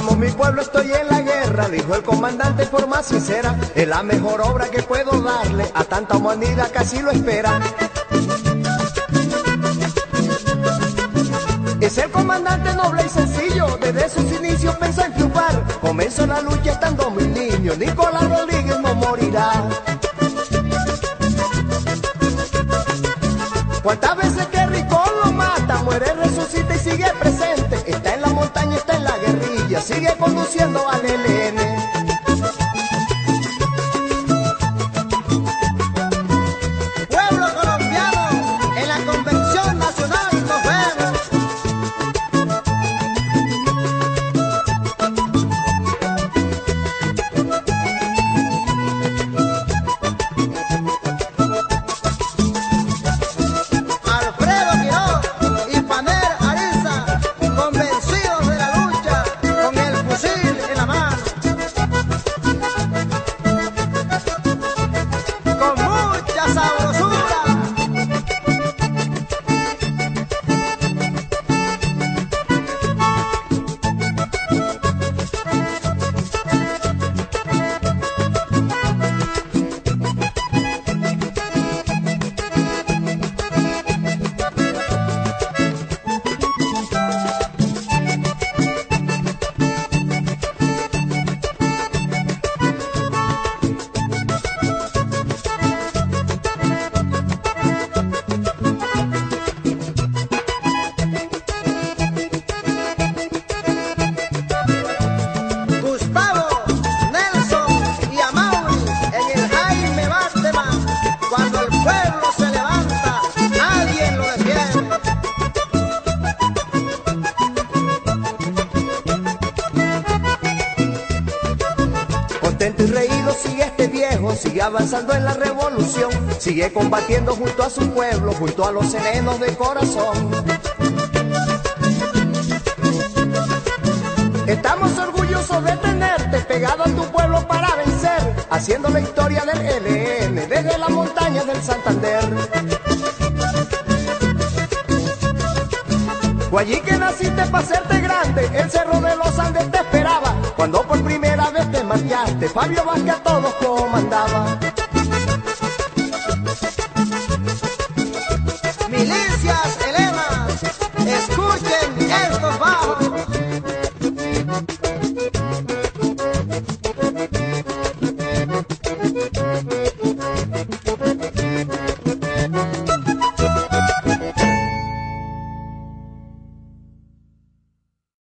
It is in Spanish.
Forcamos mi pueblo, estoy en la guerra, dijo el comandante por más sincera. Es la mejor obra que puedo darle a tanta humanidad que así lo espera. Es el comandante noble y sencillo, desde sus inicios pensó en triunfar. Comenzó la lucha estando mi niño, Nicolás Rodríguez no morirá. ¿Cuántas sigue conduciendo al ELN. Y reído sigue este viejo, sigue avanzando en la revolución, sigue combatiendo junto a su pueblo, junto a los serenos de corazón. Estamos orgullosos de tenerte pegado a tu pueblo para vencer, haciendo la historia del LN desde las montañas del Santander. Fue allí que naciste para hacerte grande, el cerro de los Andes te esperaba. Cuando por primera Fabio Vázquez a todos comandaba. Milicias, elemas, escuchen estos bajos.